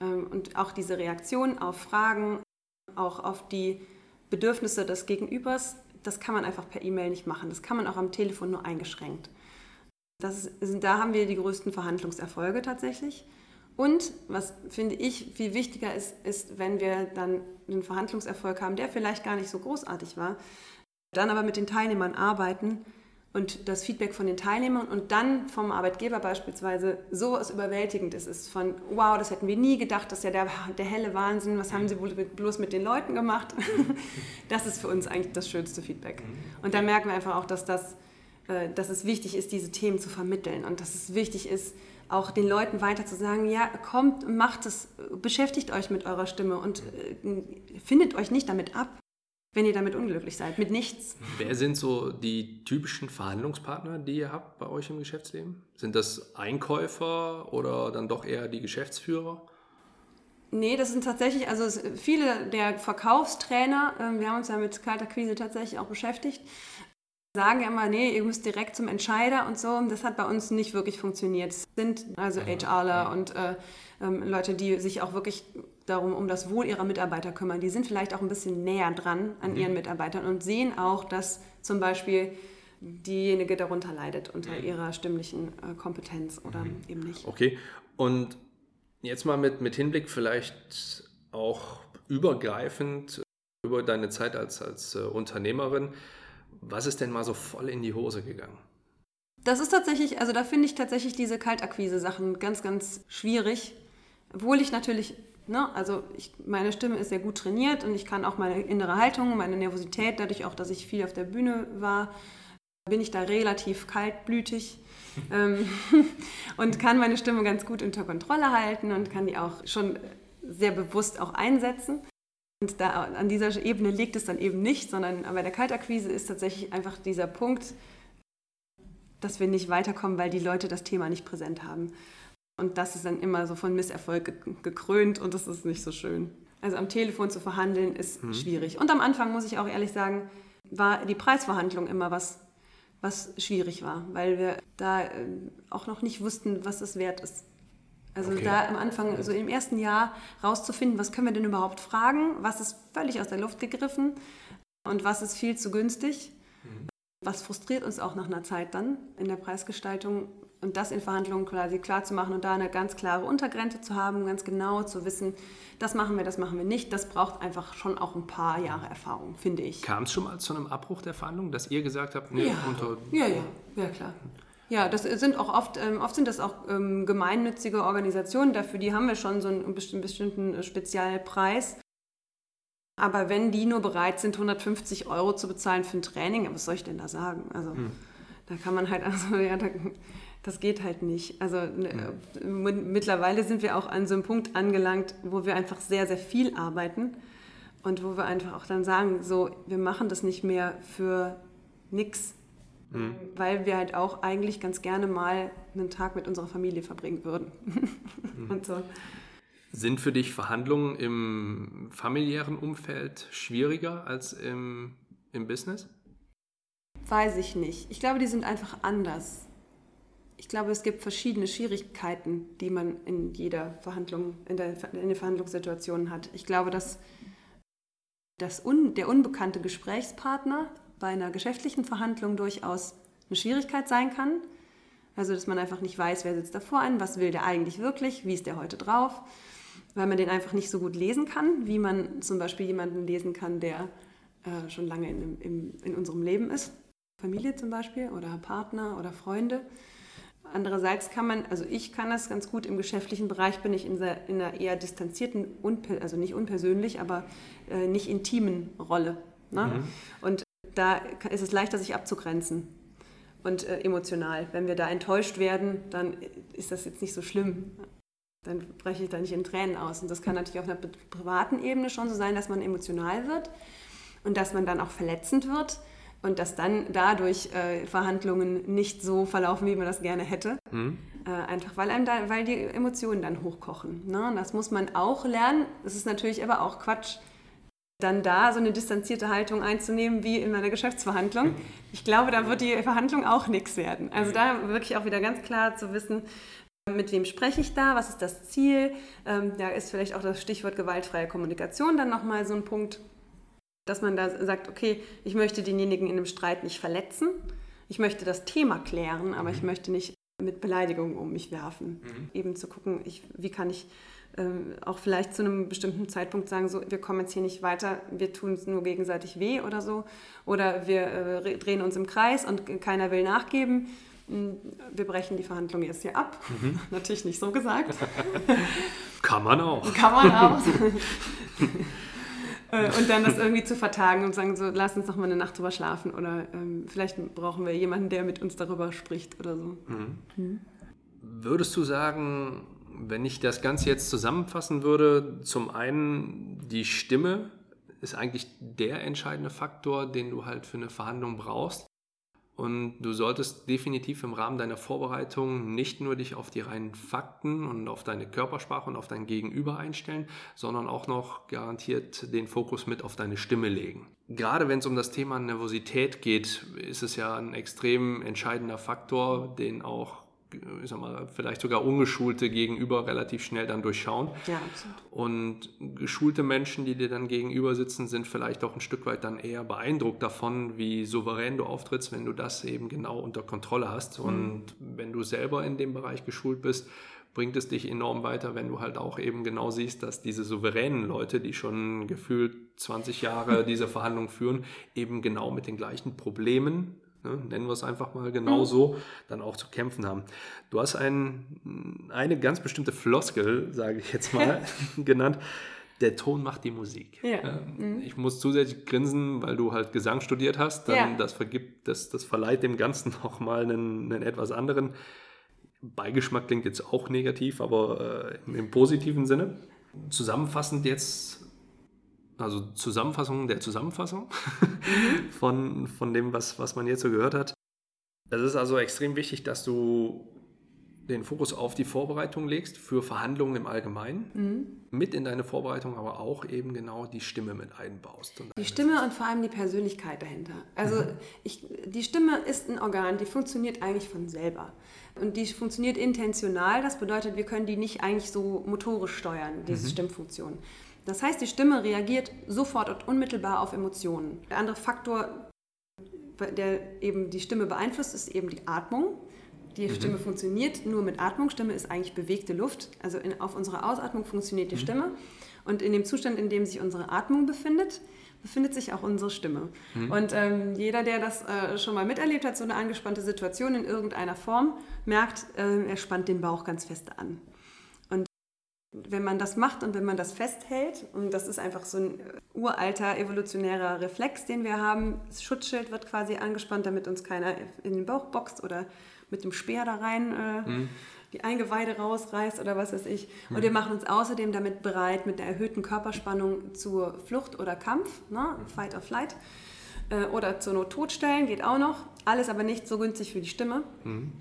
ähm, und auch diese Reaktion auf Fragen auch auf die Bedürfnisse des Gegenübers, das kann man einfach per E-Mail nicht machen. Das kann man auch am Telefon nur eingeschränkt. Das ist, da haben wir die größten Verhandlungserfolge tatsächlich. Und was finde ich viel wichtiger ist, ist, wenn wir dann einen Verhandlungserfolg haben, der vielleicht gar nicht so großartig war, dann aber mit den Teilnehmern arbeiten und das Feedback von den Teilnehmern und dann vom Arbeitgeber beispielsweise so was überwältigend ist, ist von, wow, das hätten wir nie gedacht, das ist ja der, der helle Wahnsinn, was haben sie bloß mit den Leuten gemacht? das ist für uns eigentlich das schönste Feedback. Und da merken wir einfach auch, dass, das, äh, dass es wichtig ist, diese Themen zu vermitteln und dass es wichtig ist, auch den Leuten weiter zu sagen, ja, kommt, macht es, beschäftigt euch mit eurer Stimme und äh, findet euch nicht damit ab wenn ihr damit unglücklich seid, mit nichts. Wer sind so die typischen Verhandlungspartner, die ihr habt bei euch im Geschäftsleben? Sind das Einkäufer oder dann doch eher die Geschäftsführer? Nee, das sind tatsächlich, also viele der Verkaufstrainer, ähm, wir haben uns ja mit Kaltakquise tatsächlich auch beschäftigt, sagen ja immer, nee, ihr müsst direkt zum Entscheider und so. Das hat bei uns nicht wirklich funktioniert. Es sind also HRler und äh, ähm, Leute, die sich auch wirklich darum um das Wohl ihrer Mitarbeiter kümmern. Die sind vielleicht auch ein bisschen näher dran an mhm. ihren Mitarbeitern und sehen auch, dass zum Beispiel diejenige darunter leidet unter mhm. ihrer stimmlichen äh, Kompetenz oder mhm. eben nicht. Okay, und jetzt mal mit, mit Hinblick vielleicht auch übergreifend über deine Zeit als, als äh, Unternehmerin. Was ist denn mal so voll in die Hose gegangen? Das ist tatsächlich, also da finde ich tatsächlich diese Kaltakquise-Sachen ganz, ganz schwierig. Obwohl ich natürlich Ne? Also ich, meine Stimme ist sehr gut trainiert und ich kann auch meine innere Haltung, meine Nervosität, dadurch auch, dass ich viel auf der Bühne war, bin ich da relativ kaltblütig ähm, und kann meine Stimme ganz gut unter Kontrolle halten und kann die auch schon sehr bewusst auch einsetzen. Und da, an dieser Ebene liegt es dann eben nicht, sondern bei der Kaltakquise ist tatsächlich einfach dieser Punkt, dass wir nicht weiterkommen, weil die Leute das Thema nicht präsent haben. Und das ist dann immer so von Misserfolg gekrönt und das ist nicht so schön. Also am Telefon zu verhandeln ist mhm. schwierig. Und am Anfang, muss ich auch ehrlich sagen, war die Preisverhandlung immer was, was schwierig war, weil wir da äh, auch noch nicht wussten, was es wert ist. Also okay. da am Anfang, so im ersten Jahr rauszufinden, was können wir denn überhaupt fragen, was ist völlig aus der Luft gegriffen und was ist viel zu günstig. Mhm. Was frustriert uns auch nach einer Zeit dann in der Preisgestaltung, und das in Verhandlungen quasi klar zu machen und da eine ganz klare Untergrenze zu haben, ganz genau zu wissen, das machen wir, das machen wir nicht, das braucht einfach schon auch ein paar Jahre Erfahrung, finde ich. Kam es schon mal zu einem Abbruch der Verhandlungen, dass ihr gesagt habt, nee, ja. unter. Ja, ja, ja, klar. Ja, das sind auch oft, ähm, oft sind das auch ähm, gemeinnützige Organisationen, dafür die haben wir schon so einen bestimmten Spezialpreis. Aber wenn die nur bereit sind, 150 Euro zu bezahlen für ein Training, was soll ich denn da sagen? Also hm. da kann man halt, also ja, da, das geht halt nicht. Also ne, mittlerweile sind wir auch an so einem Punkt angelangt, wo wir einfach sehr, sehr viel arbeiten und wo wir einfach auch dann sagen, so, wir machen das nicht mehr für nichts, mhm. weil wir halt auch eigentlich ganz gerne mal einen Tag mit unserer Familie verbringen würden. Mhm. und so. Sind für dich Verhandlungen im familiären Umfeld schwieriger als im, im Business? Weiß ich nicht. Ich glaube, die sind einfach anders. Ich glaube, es gibt verschiedene Schwierigkeiten, die man in jeder Verhandlung, in der, in der Verhandlungssituation hat. Ich glaube, dass, dass un, der unbekannte Gesprächspartner bei einer geschäftlichen Verhandlung durchaus eine Schwierigkeit sein kann. Also, dass man einfach nicht weiß, wer sitzt da vor einem, was will der eigentlich wirklich, wie ist der heute drauf, weil man den einfach nicht so gut lesen kann, wie man zum Beispiel jemanden lesen kann, der äh, schon lange in, in, in unserem Leben ist. Familie zum Beispiel oder Partner oder Freunde. Andererseits kann man, also ich kann das ganz gut im geschäftlichen Bereich, bin ich in, der, in einer eher distanzierten, also nicht unpersönlich, aber äh, nicht intimen Rolle. Ne? Mhm. Und da ist es leichter, sich abzugrenzen und äh, emotional. Wenn wir da enttäuscht werden, dann ist das jetzt nicht so schlimm. Dann breche ich da nicht in Tränen aus. Und das kann natürlich auf einer privaten Ebene schon so sein, dass man emotional wird und dass man dann auch verletzend wird und dass dann dadurch äh, Verhandlungen nicht so verlaufen, wie man das gerne hätte. Mhm. Äh, einfach weil, einem da, weil die Emotionen dann hochkochen. Ne? Und das muss man auch lernen. Das ist natürlich aber auch Quatsch, dann da so eine distanzierte Haltung einzunehmen wie in meiner Geschäftsverhandlung. Ich glaube, da wird die Verhandlung auch nichts werden. Also da wirklich auch wieder ganz klar zu wissen, mit wem spreche ich da, was ist das Ziel. Ähm, da ist vielleicht auch das Stichwort gewaltfreie Kommunikation dann nochmal so ein Punkt, dass man da sagt, okay, ich möchte denjenigen in einem Streit nicht verletzen, ich möchte das Thema klären, aber ich mhm. möchte nicht mit Beleidigungen um mich werfen. Mhm. Eben zu gucken, ich, wie kann ich ähm, auch vielleicht zu einem bestimmten Zeitpunkt sagen, so, wir kommen jetzt hier nicht weiter, wir tun es nur gegenseitig weh oder so. Oder wir äh, drehen uns im Kreis und keiner will nachgeben. Hm, wir brechen die Verhandlung jetzt hier ab. Mhm. Natürlich nicht so gesagt. Kann man auch. Kann man auch. Äh, und dann das irgendwie zu vertagen und sagen, so, lass uns noch mal eine Nacht drüber schlafen oder ähm, vielleicht brauchen wir jemanden, der mit uns darüber spricht oder so. Mhm. Mhm. Würdest du sagen, wenn ich das Ganze jetzt zusammenfassen würde, zum einen die Stimme ist eigentlich der entscheidende Faktor, den du halt für eine Verhandlung brauchst. Und du solltest definitiv im Rahmen deiner Vorbereitung nicht nur dich auf die reinen Fakten und auf deine Körpersprache und auf dein Gegenüber einstellen, sondern auch noch garantiert den Fokus mit auf deine Stimme legen. Gerade wenn es um das Thema Nervosität geht, ist es ja ein extrem entscheidender Faktor, den auch ich sag mal, vielleicht sogar ungeschulte gegenüber relativ schnell dann durchschauen. Ja, absolut. Und geschulte Menschen, die dir dann gegenüber sitzen, sind vielleicht auch ein Stück weit dann eher beeindruckt davon, wie souverän du auftrittst, wenn du das eben genau unter Kontrolle hast. Mhm. Und wenn du selber in dem Bereich geschult bist, bringt es dich enorm weiter, wenn du halt auch eben genau siehst, dass diese souveränen Leute, die schon gefühlt 20 Jahre diese Verhandlungen führen, eben genau mit den gleichen Problemen ne, nennen wir es einfach mal genau mhm. so, dann auch zu kämpfen haben. Du hast ein, eine ganz bestimmte Floskel, sage ich jetzt mal, genannt. Der Ton macht die Musik. Ja. Ähm, mhm. Ich muss zusätzlich grinsen, weil du halt Gesang studiert hast. Dann ja. das vergibt, das, das verleiht dem Ganzen nochmal einen, einen etwas anderen Beigeschmack klingt jetzt auch negativ, aber äh, im, im positiven Sinne. Zusammenfassend jetzt also Zusammenfassung der Zusammenfassung mhm. von, von dem, was, was man jetzt so gehört hat. Es ist also extrem wichtig, dass du den Fokus auf die Vorbereitung legst für Verhandlungen im Allgemeinen, mhm. mit in deine Vorbereitung aber auch eben genau die Stimme mit einbaust. die Stimme und vor allem die Persönlichkeit dahinter. Also mhm. ich, die Stimme ist ein Organ, die funktioniert eigentlich von selber. Und die funktioniert intentional, das bedeutet, wir können die nicht eigentlich so motorisch steuern, diese mhm. Stimmfunktion. Das heißt, die Stimme reagiert sofort und unmittelbar auf Emotionen. Der andere Faktor, der eben die Stimme beeinflusst, ist eben die Atmung. Die mhm. Stimme funktioniert nur mit Atmung. Stimme ist eigentlich bewegte Luft. Also in, auf unserer Ausatmung funktioniert die mhm. Stimme. Und in dem Zustand, in dem sich unsere Atmung befindet, befindet sich auch unsere Stimme. Mhm. Und ähm, jeder, der das äh, schon mal miterlebt hat, so eine angespannte Situation in irgendeiner Form, merkt, äh, er spannt den Bauch ganz fest an. Wenn man das macht und wenn man das festhält, und das ist einfach so ein uralter evolutionärer Reflex, den wir haben, das Schutzschild wird quasi angespannt, damit uns keiner in den Bauch boxt oder mit dem Speer da rein äh, mhm. die Eingeweide rausreißt oder was weiß ich. Und mhm. wir machen uns außerdem damit bereit, mit der erhöhten Körperspannung zur Flucht oder Kampf, ne? Fight or Flight, äh, oder zur Not totstellen, geht auch noch. Alles aber nicht so günstig für die Stimme. Mhm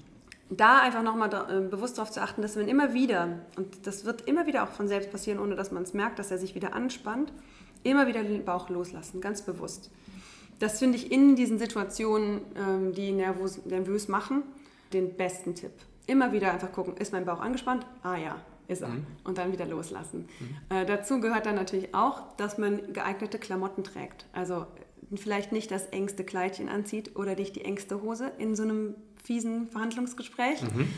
da einfach nochmal äh, bewusst darauf zu achten, dass man immer wieder, und das wird immer wieder auch von selbst passieren, ohne dass man es merkt, dass er sich wieder anspannt, immer wieder den Bauch loslassen, ganz bewusst. Das finde ich in diesen Situationen, ähm, die nervös, nervös machen, den besten Tipp. Immer wieder einfach gucken, ist mein Bauch angespannt? Ah ja, ist er. Mhm. Und dann wieder loslassen. Mhm. Äh, dazu gehört dann natürlich auch, dass man geeignete Klamotten trägt. Also vielleicht nicht das engste Kleidchen anzieht oder nicht die engste Hose in so einem fiesen Verhandlungsgespräch, mhm.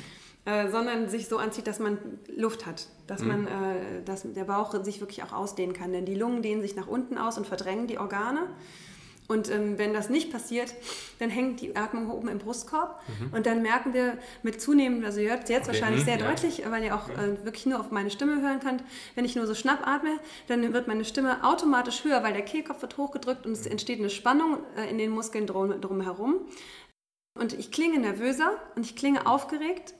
äh, sondern sich so anzieht, dass man Luft hat, dass, mhm. man, äh, dass der Bauch sich wirklich auch ausdehnen kann. Denn die Lungen dehnen sich nach unten aus und verdrängen die Organe. Und ähm, wenn das nicht passiert, dann hängt die Atmung oben im Brustkorb. Mhm. Und dann merken wir mit zunehmend, also ihr hört es jetzt okay. wahrscheinlich mhm. sehr ja. deutlich, weil ihr auch äh, wirklich nur auf meine Stimme hören könnt. Wenn ich nur so schnapp atme, dann wird meine Stimme automatisch höher, weil der Kehlkopf wird hochgedrückt und es entsteht eine Spannung äh, in den Muskeln drum, drumherum. Und ich klinge nervöser und ich klinge aufgeregt.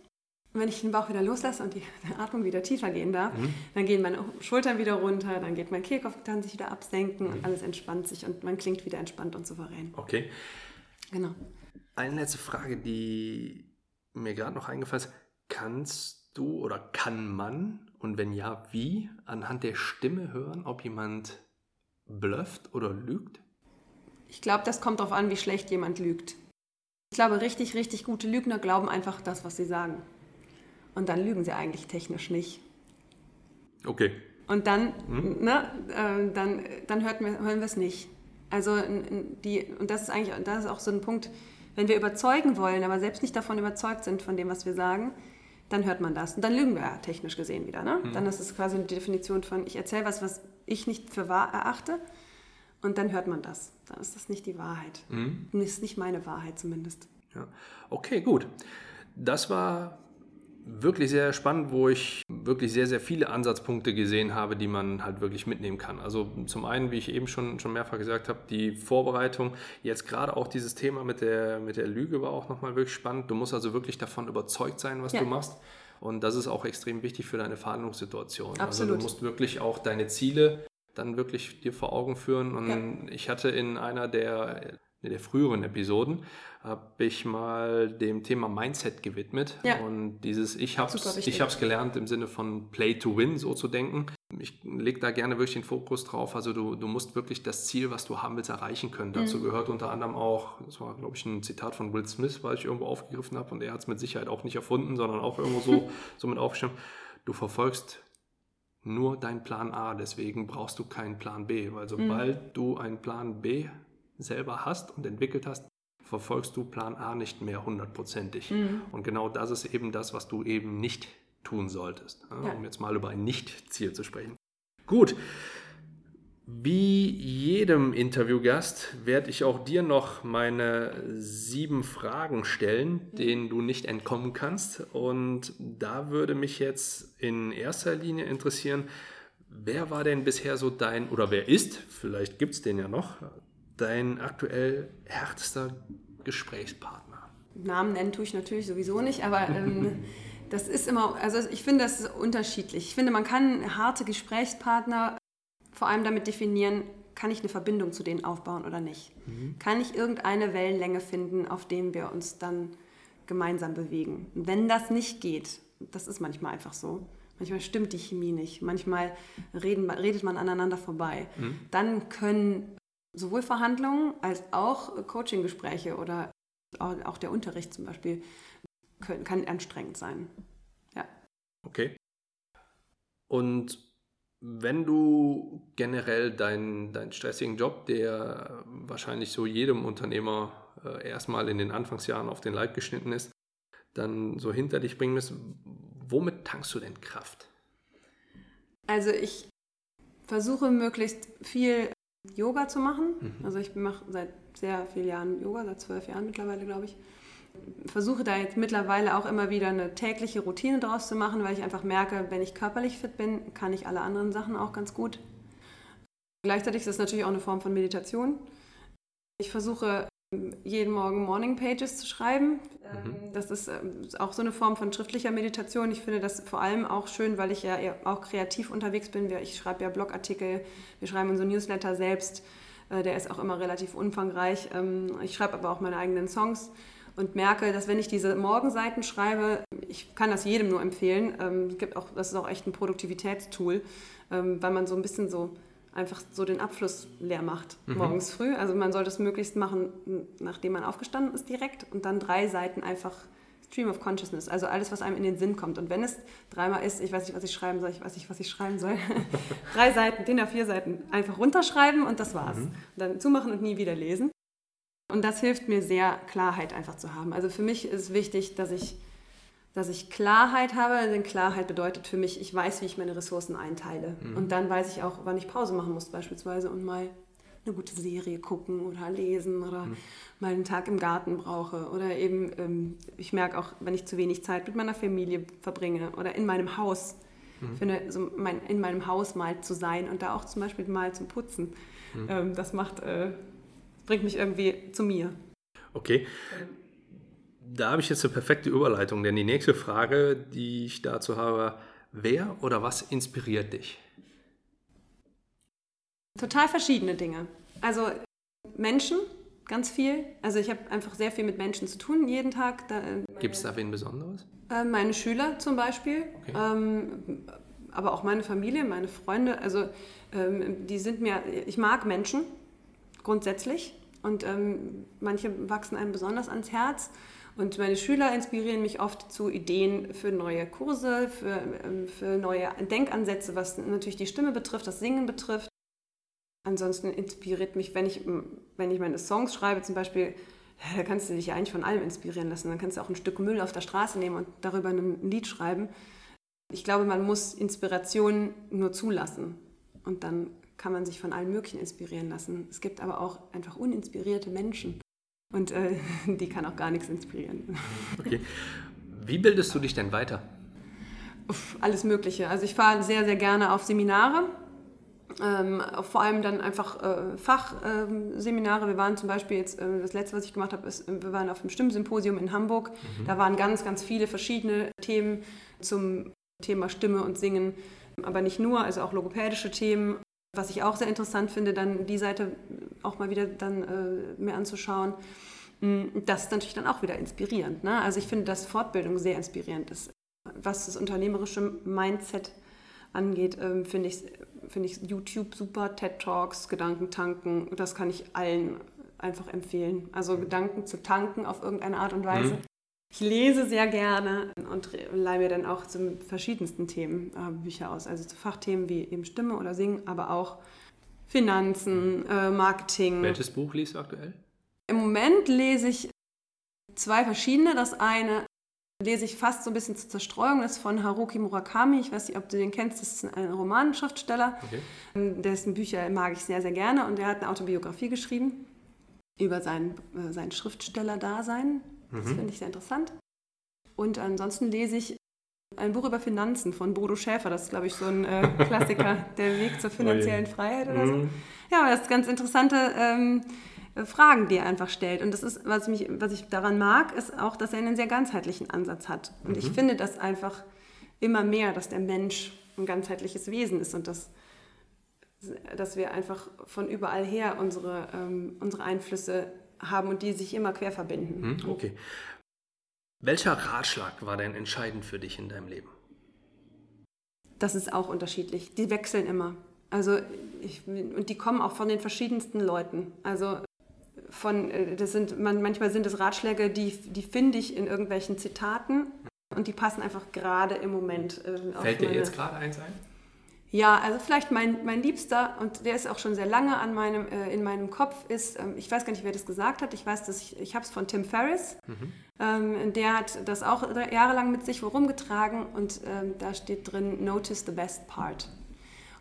Und wenn ich den Bauch wieder loslasse und die Atmung wieder tiefer gehen darf, mhm. dann gehen meine Schultern wieder runter, dann geht mein Kehlkopf, kann sich wieder absenken mhm. und alles entspannt sich und man klingt wieder entspannt und souverän. Okay. Genau. Eine letzte Frage, die mir gerade noch eingefallen ist. Kannst du oder kann man und wenn ja, wie anhand der Stimme hören, ob jemand blufft oder lügt? Ich glaube, das kommt darauf an, wie schlecht jemand lügt. Ich glaube, richtig, richtig gute Lügner glauben einfach das, was sie sagen. Und dann lügen sie eigentlich technisch nicht. Okay. Und dann, hm? ne, äh, dann, dann hört, hören wir es nicht. Also die, und das ist eigentlich, das ist auch so ein Punkt, wenn wir überzeugen wollen, aber selbst nicht davon überzeugt sind, von dem, was wir sagen, dann hört man das. Und dann lügen wir ja technisch gesehen wieder. Ne? Hm. Dann ist es quasi eine Definition von, ich erzähle was, was ich nicht für wahr erachte und dann hört man das. Dann ist das nicht die Wahrheit. Mhm. Das ist nicht meine Wahrheit zumindest. Ja. Okay, gut. Das war wirklich sehr spannend, wo ich wirklich sehr, sehr viele Ansatzpunkte gesehen habe, die man halt wirklich mitnehmen kann. Also zum einen, wie ich eben schon, schon mehrfach gesagt habe, die Vorbereitung. Jetzt gerade auch dieses Thema mit der, mit der Lüge war auch nochmal wirklich spannend. Du musst also wirklich davon überzeugt sein, was ja. du machst. Und das ist auch extrem wichtig für deine Verhandlungssituation. Absolut. Also du musst wirklich auch deine Ziele dann wirklich dir vor Augen führen. Und ja. ich hatte in einer der, der früheren Episoden, habe ich mal dem Thema Mindset gewidmet. Ja. Und dieses, ich habe es ich hab's gelernt im Sinne von Play to Win, so zu denken. Ich lege da gerne wirklich den Fokus drauf. Also du, du musst wirklich das Ziel, was du haben willst, erreichen können. Mhm. Dazu gehört unter anderem auch, das war glaube ich ein Zitat von Will Smith, weil ich irgendwo aufgegriffen habe und er hat es mit Sicherheit auch nicht erfunden, sondern auch irgendwo so, so mit aufgeschrieben. Du verfolgst nur dein Plan A, deswegen brauchst du keinen Plan B, weil sobald mhm. du einen Plan B selber hast und entwickelt hast, verfolgst du Plan A nicht mehr hundertprozentig. Mhm. Und genau das ist eben das, was du eben nicht tun solltest, ja. um jetzt mal über ein Nicht-Ziel zu sprechen. Gut, wie jedem Interviewgast werde ich auch dir noch meine sieben Fragen stellen, denen du nicht entkommen kannst. Und da würde mich jetzt in erster Linie interessieren, wer war denn bisher so dein, oder wer ist, vielleicht gibt es den ja noch, dein aktuell härtester Gesprächspartner? Namen nennen tue ich natürlich sowieso nicht, aber ähm, das ist immer, also ich finde das ist unterschiedlich. Ich finde, man kann harte Gesprächspartner vor allem damit definieren, kann ich eine Verbindung zu denen aufbauen oder nicht? Mhm. Kann ich irgendeine Wellenlänge finden, auf dem wir uns dann gemeinsam bewegen? Wenn das nicht geht, das ist manchmal einfach so, manchmal stimmt die Chemie nicht, manchmal reden, redet man aneinander vorbei, mhm. dann können sowohl Verhandlungen als auch Coachinggespräche oder auch der Unterricht zum Beispiel können, kann anstrengend sein. Ja. Okay. Und wenn du generell deinen dein stressigen Job, der wahrscheinlich so jedem Unternehmer äh, erstmal in den Anfangsjahren auf den Leib geschnitten ist, dann so hinter dich bringen musst, womit tankst du denn Kraft? Also ich versuche möglichst viel Yoga zu machen. Mhm. Also ich mache seit sehr vielen Jahren Yoga, seit zwölf Jahren mittlerweile, glaube ich. Versuche da jetzt mittlerweile auch immer wieder eine tägliche Routine draus zu machen, weil ich einfach merke, wenn ich körperlich fit bin, kann ich alle anderen Sachen auch ganz gut. Gleichzeitig ist das natürlich auch eine Form von Meditation. Ich versuche jeden Morgen Morning Pages zu schreiben. Mhm. Ähm, das ist ähm, auch so eine Form von schriftlicher Meditation. Ich finde das vor allem auch schön, weil ich ja auch kreativ unterwegs bin. Ich schreibe ja Blogartikel, wir schreiben unseren Newsletter selbst. Äh, der ist auch immer relativ umfangreich. Ähm, ich schreibe aber auch meine eigenen Songs und merke, dass wenn ich diese Morgenseiten schreibe, ich kann das jedem nur empfehlen. Es gibt auch, das ist auch echt ein Produktivitätstool, weil man so ein bisschen so einfach so den Abfluss leer macht mhm. morgens früh. Also man sollte es möglichst machen, nachdem man aufgestanden ist direkt und dann drei Seiten einfach Stream of Consciousness, also alles, was einem in den Sinn kommt. Und wenn es dreimal ist, ich weiß nicht, was ich schreiben soll, ich weiß nicht, was ich schreiben soll, drei Seiten, den auf vier Seiten einfach runterschreiben und das war's. Mhm. Dann zumachen und nie wieder lesen. Und das hilft mir sehr, Klarheit einfach zu haben. Also für mich ist wichtig, dass ich dass ich Klarheit habe. Denn Klarheit bedeutet für mich, ich weiß, wie ich meine Ressourcen einteile. Mhm. Und dann weiß ich auch, wann ich Pause machen muss beispielsweise und mal eine gute Serie gucken oder lesen oder mhm. mal einen Tag im Garten brauche. Oder eben, ähm, ich merke auch, wenn ich zu wenig Zeit mit meiner Familie verbringe oder in meinem Haus. Mhm. Finde, so mein, in meinem Haus mal zu sein und da auch zum Beispiel mal zum Putzen, mhm. ähm, das macht, äh, bringt mich irgendwie zu mir. Okay. Da habe ich jetzt eine perfekte Überleitung, denn die nächste Frage, die ich dazu habe, wer oder was inspiriert dich? Total verschiedene Dinge. Also Menschen, ganz viel. Also ich habe einfach sehr viel mit Menschen zu tun, jeden Tag. Äh, Gibt es da wen Besonderes? Äh, meine Schüler zum Beispiel, okay. ähm, aber auch meine Familie, meine Freunde. Also ähm, die sind mir, ich mag Menschen grundsätzlich und ähm, manche wachsen einem besonders ans Herz. Und meine Schüler inspirieren mich oft zu Ideen für neue Kurse, für, ähm, für neue Denkansätze, was natürlich die Stimme betrifft, das Singen betrifft. Ansonsten inspiriert mich, wenn ich, wenn ich meine Songs schreibe, zum Beispiel, da kannst du dich ja eigentlich von allem inspirieren lassen. Dann kannst du auch ein Stück Müll auf der Straße nehmen und darüber ein Lied schreiben. Ich glaube, man muss Inspiration nur zulassen. Und dann kann man sich von allem Möglichen inspirieren lassen. Es gibt aber auch einfach uninspirierte Menschen. Und äh, die kann auch gar nichts inspirieren. Okay. Wie bildest du dich denn weiter? Uff, alles Mögliche. Also ich fahre sehr, sehr gerne auf Seminare. Ähm, vor allem dann einfach äh, Fachseminare. Ähm, wir waren zum Beispiel jetzt, äh, das letzte, was ich gemacht habe, ist, wir waren auf dem Stimmsymposium in Hamburg. Mhm. Da waren ganz, ganz viele verschiedene Themen zum Thema Stimme und Singen, aber nicht nur, also auch logopädische Themen. Was ich auch sehr interessant finde, dann die Seite auch mal wieder dann äh, mir anzuschauen. Mm, das ist natürlich dann auch wieder inspirierend. Ne? Also ich finde, dass Fortbildung sehr inspirierend ist. Was das unternehmerische Mindset angeht, ähm, finde ich, find ich YouTube super, TED Talks, Gedankentanken, das kann ich allen einfach empfehlen. Also Gedanken zu tanken auf irgendeine Art und Weise. Mhm. Ich lese sehr gerne und leihe mir dann auch zu verschiedensten Themen äh, Bücher aus. Also zu Fachthemen wie eben Stimme oder Singen, aber auch Finanzen, äh, Marketing. Welches Buch liest du aktuell? Im Moment lese ich zwei verschiedene. Das eine lese ich fast so ein bisschen zur Zerstreuung. Das ist von Haruki Murakami. Ich weiß nicht, ob du den kennst. Das ist ein Romanschriftsteller. Okay. Ähm, dessen Bücher mag ich sehr, sehr gerne. Und er hat eine Autobiografie geschrieben über sein, äh, sein Schriftsteller-Dasein. Das mhm. finde ich sehr interessant. Und ansonsten lese ich ein Buch über Finanzen von Bodo Schäfer. Das ist, glaube ich, so ein äh, Klassiker, der Weg zur finanziellen Freiheit oder so. Mhm. Ja, das ist ganz interessante ähm, Fragen, die er einfach stellt. Und das ist, was, mich, was ich daran mag, ist auch, dass er einen sehr ganzheitlichen Ansatz hat. Und mhm. ich finde das einfach immer mehr, dass der Mensch ein ganzheitliches Wesen ist und dass, dass wir einfach von überall her unsere, ähm, unsere Einflüsse haben und die sich immer quer verbinden. Hm, okay. Welcher Ratschlag war denn entscheidend für dich in deinem Leben? Das ist auch unterschiedlich. Die wechseln immer. Also ich, und die kommen auch von den verschiedensten Leuten. Also von, äh, das sind, manchmal sind es Ratschläge, die, die finde ich in irgendwelchen Zitaten und die passen einfach gerade im Moment. Äh, Fällt dir jetzt gerade eins ein? Ja, also vielleicht mein, mein Liebster, und der ist auch schon sehr lange an meinem, äh, in meinem Kopf, ist, ähm, ich weiß gar nicht, wer das gesagt hat, ich weiß, dass ich, ich habe es von Tim Ferriss, mhm. ähm, der hat das auch jahrelang mit sich herumgetragen und ähm, da steht drin, notice the best part.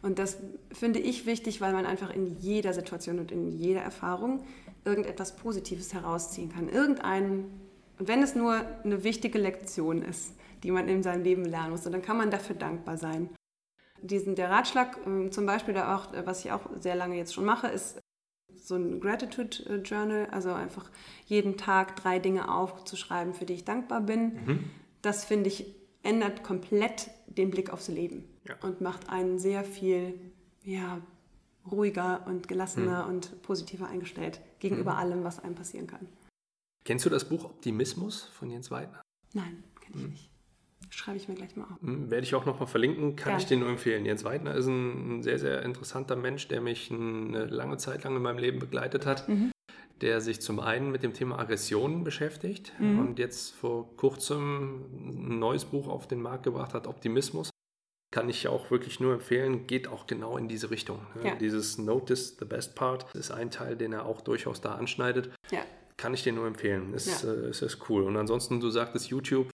Und das finde ich wichtig, weil man einfach in jeder Situation und in jeder Erfahrung irgendetwas Positives herausziehen kann. Irgendeinen Und wenn es nur eine wichtige Lektion ist, die man in seinem Leben lernen muss, dann kann man dafür dankbar sein. Diesen, der Ratschlag, ähm, zum Beispiel, da auch, was ich auch sehr lange jetzt schon mache, ist so ein Gratitude Journal, also einfach jeden Tag drei Dinge aufzuschreiben, für die ich dankbar bin. Mhm. Das finde ich ändert komplett den Blick aufs Leben ja. und macht einen sehr viel ja, ruhiger und gelassener mhm. und positiver eingestellt gegenüber mhm. allem, was einem passieren kann. Kennst du das Buch Optimismus von Jens Weidner? Nein, kenne ich mhm. nicht. Schreibe ich mir gleich mal auf. Mhm, werde ich auch nochmal verlinken, kann Gerne. ich dir nur empfehlen. Jens Weidner ist ein, sehr, sehr interessanter Mensch, der mich eine lange Zeit lang in meinem Leben begleitet hat. Mhm. Der sich zum einen mit dem Thema Aggressionen beschäftigt mhm. und jetzt vor kurzem ein neues Buch auf den Markt gebracht hat, Optimismus kann ich auch wirklich nur empfehlen, geht auch genau in diese Richtung. Ja. Dieses Notice the best part ist ein Teil, den er auch durchaus da anschneidet. Ja. Kann ich dir nur empfehlen. Ist, ja. äh, ist, ist cool. Und ansonsten, du sagtest YouTube,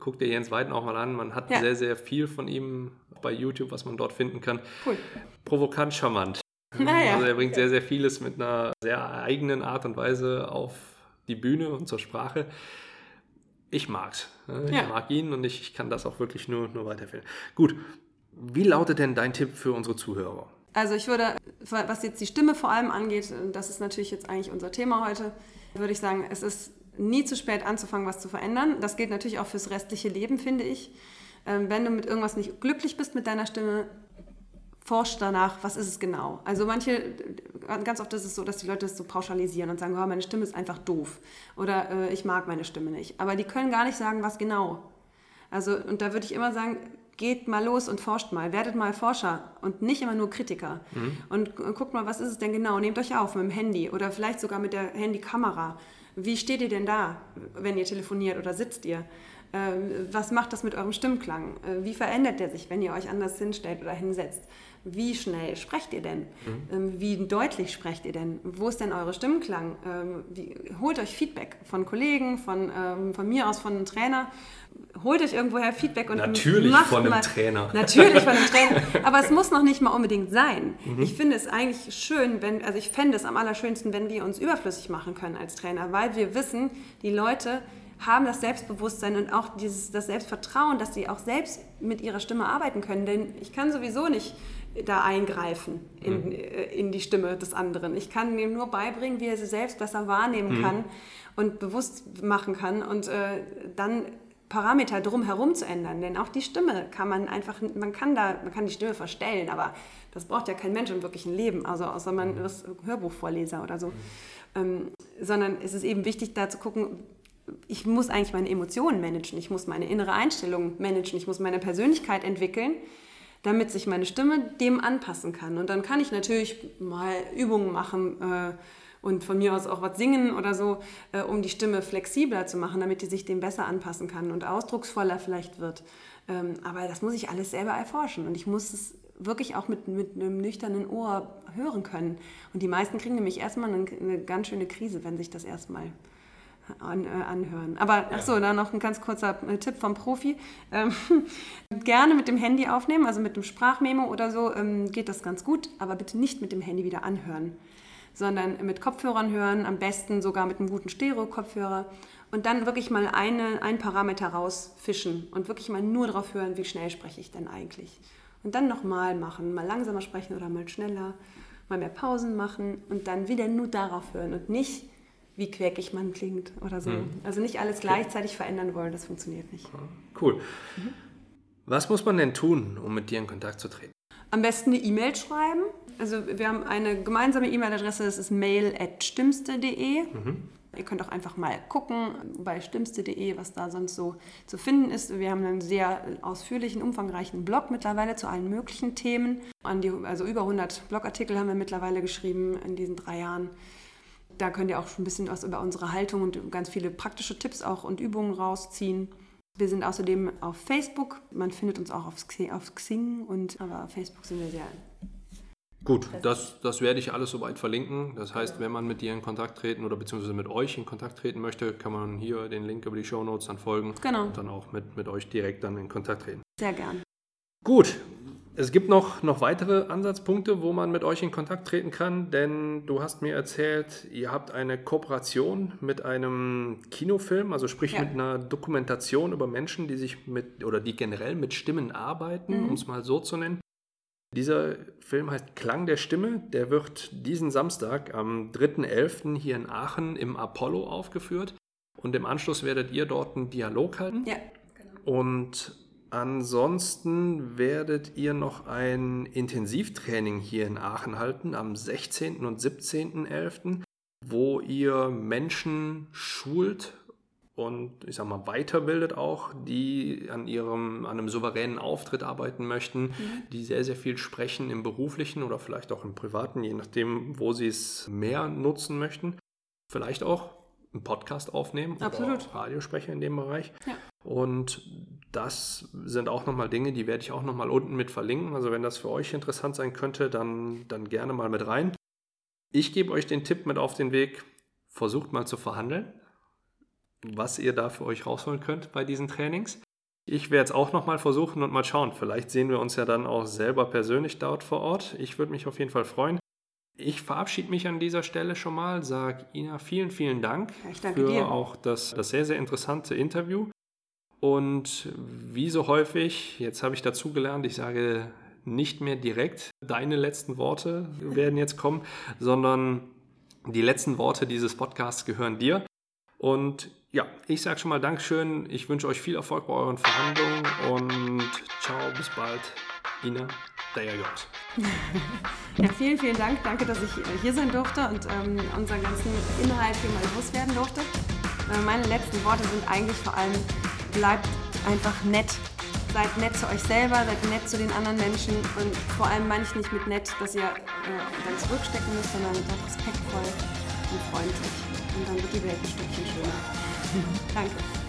guck dir Jens Weiden auch mal an. Man hat ja. sehr, sehr viel von ihm bei YouTube, was man dort finden kann. Cool. Provokant, charmant. Naja. Also er bringt sehr, sehr vieles mit einer sehr eigenen Art und Weise auf die Bühne und zur Sprache ich mag's. Ich ja. mag ihn und ich, ich, kann das auch wirklich nur, nur weiterempfehlen. Gut, wie lautet denn dein Tipp für unsere Zuhörer? Also ich würde, was jetzt die Stimme vor allem angeht, das ist natürlich jetzt eigentlich unser Thema heute, würde ich sagen, es ist nie zu spät anzufangen, was zu verändern. Das gilt natürlich auch fürs restliche Leben, finde ich. Ähm, wenn du mit irgendwas nicht glücklich bist mit deiner Stimme, forscht danach, was ist es genau. Also manche, ganz oft ist es so, dass die Leute das so pauschalisieren und sagen, oh, meine Stimme ist einfach doof oder äh, ich mag meine Stimme nicht. Aber die können gar nicht sagen, was genau. Also und da würde ich immer sagen, geht mal los und forscht mal, werdet mal Forscher und nicht immer nur Kritiker. Mhm. Und guckt mal, was ist es denn genau? Nehmt euch auf mit dem Handy oder vielleicht sogar mit der Handykamera. Wie steht ihr denn da, wenn ihr telefoniert oder sitzt ihr? Ähm, was macht das mit eurem Stimmklang? Äh, wie verändert der sich, wenn ihr euch anders hinstellt oder hinsetzt? Wie schnell sprecht ihr denn? Mhm. Ähm, wie deutlich sprecht ihr denn? Wo ist denn eure Stimmklang? Ähm, wie, holt euch Feedback von Kollegen, von, von mir aus, von einem Trainer. Holt euch irgendwoher Feedback und natürlich macht von einem mal, Trainer. Natürlich von einem Trainer. Aber es muss noch nicht mal unbedingt sein. Mhm. Ich finde es eigentlich schön, wenn, also ich fände es am allerschönsten, wenn wir uns überflüssig machen können als Trainer, weil wir wissen, die Leute haben das Selbstbewusstsein und auch dieses, das Selbstvertrauen, dass sie auch selbst mit ihrer Stimme arbeiten können. Denn ich kann sowieso nicht da eingreifen in, mhm. Äh, in die Stimme des anderen. Ich kann ihm nur beibringen, wie er sie selbst besser wahrnehmen mhm. kann und bewusst machen kann und äh, dann Parameter drumherum zu ändern. Denn auch die Stimme kann man einfach, man kann da, man kann die Stimme verstellen, aber das braucht ja kein Mensch im wirklichen Leben, also außer man mhm. ist Hörbuchvorleser oder so. Mhm. Ähm, sondern es ist eben wichtig, da zu gucken, ich muss eigentlich meine Emotionen managen, ich muss meine innere Einstellung managen, ich muss meine Persönlichkeit entwickeln, damit sich meine Stimme dem anpassen kann. Und dann kann ich natürlich mal Übungen machen äh, und von mir aus auch was singen oder so, äh, um die Stimme flexibler zu machen, damit die sich dem besser anpassen kann und ausdrucksvoller vielleicht wird. Ähm, aber das muss ich alles selber erforschen und ich muss es wirklich auch mit, mit einem nüchternen Ohr hören können. Und die meisten kriegen nämlich erstmal eine, eine ganz schöne Krise, wenn sich das erstmal an, äh, anhören. Aber ach so, dann noch ein ganz kurzer äh, Tipp vom Profi. Ähm, gerne mit dem Handy aufnehmen, also mit dem Sprachmemo oder so ähm, geht das ganz gut, aber bitte nicht mit dem Handy wieder anhören, sondern mit Kopfhörern hören, am besten sogar mit einem guten Stereo-Kopfhörer und dann wirklich mal eine, einen Parameter rausfischen und wirklich mal nur darauf hören, wie schnell spreche ich denn eigentlich. Und dann nochmal machen, mal langsamer sprechen oder mal schneller, mal mehr Pausen machen und dann wieder nur darauf hören und nicht wie quäkig man klingt oder so. Mhm. Also nicht alles gleichzeitig verändern wollen, das funktioniert nicht. Cool. Mhm. Was muss man denn tun, um mit dir in Kontakt zu treten? Am besten eine E-Mail schreiben. Also wir haben eine gemeinsame E-Mail-Adresse, das ist mail.stimmste.de. Mhm. Ihr könnt auch einfach mal gucken bei stimmste.de, was da sonst so zu finden ist. Wir haben einen sehr ausführlichen, umfangreichen Blog mittlerweile zu allen möglichen Themen. also über 100 Blogartikel haben wir mittlerweile geschrieben in diesen drei Jahren. Da könnt ihr auch schon ein bisschen was über unsere Haltung und ganz viele praktische Tipps auch und Übungen rausziehen. Wir sind außerdem auf Facebook. Man findet uns auch auf Xing, und aber auf Facebook sind wir sehr. Gut, das, das werde ich alles soweit verlinken. Das heißt, wenn man mit dir in Kontakt treten oder beziehungsweise mit euch in Kontakt treten möchte, kann man hier den Link über die Show Notes dann folgen genau. und dann auch mit, mit euch direkt dann in Kontakt treten. Sehr gern. Gut, Es gibt noch, noch weitere Ansatzpunkte, wo man mit euch in Kontakt treten kann, denn du hast mir erzählt, ihr habt eine Kooperation mit einem Kinofilm, also sprich ja. mit einer Dokumentation über Menschen, die sich mit oder die generell mit Stimmen arbeiten, mhm. um es mal so zu nennen. Dieser Film heißt Klang der Stimme. Der wird diesen Samstag am 3.11. hier in Aachen im Apollo aufgeführt. Und im Anschluss werdet ihr dort einen Dialog halten. Ja, genau. Und Ansonsten werdet ihr noch ein Intensivtraining hier in Aachen halten am 16. und 17.11., wo ihr Menschen schult und ich sag mal weiterbildet auch, die an ihrem an einem souveränen Auftritt arbeiten möchten, mhm. die sehr sehr viel sprechen im beruflichen oder vielleicht auch im privaten, je nachdem, wo sie es mehr nutzen möchten. Vielleicht auch einen Podcast aufnehmen Absolut. oder Radiosprecher in dem Bereich. Ja. Und das sind auch nochmal Dinge, die werde ich auch nochmal unten mit verlinken. Also wenn das für euch interessant sein könnte, dann, dann gerne mal mit rein. Ich gebe euch den Tipp mit auf den Weg, versucht mal zu verhandeln, was ihr da für euch rausholen könnt bei diesen Trainings. Ich werde es auch nochmal versuchen und mal schauen. Vielleicht sehen wir uns ja dann auch selber persönlich dort vor Ort. Ich würde mich auf jeden Fall freuen. Ich verabschiede mich an dieser Stelle schon mal, sage Ina vielen, vielen Dank für dir. auch das, das sehr, sehr interessante Interview. Und wie so häufig, jetzt habe ich dazugelernt, ich sage nicht mehr direkt, deine letzten Worte werden jetzt kommen, sondern die letzten Worte dieses Podcasts gehören dir. Und ja, ich sage schon mal Dankeschön. Ich wünsche euch viel Erfolg bei euren Verhandlungen und ciao, bis bald. Ina, der J. Ja, vielen, vielen Dank. Danke, dass ich hier sein durfte und ähm, unseren ganzen Inhalt hier mal loswerden durfte. Äh, meine letzten Worte sind eigentlich vor allem, bleibt einfach nett. Seid nett zu euch selber, seid nett zu den anderen Menschen und vor allem meine ich nicht mit nett, dass ihr äh, dann zurückstecken müsst, sondern respektvoll und freundlich. Und dann wird die Welt ein Stückchen schöner. Danke.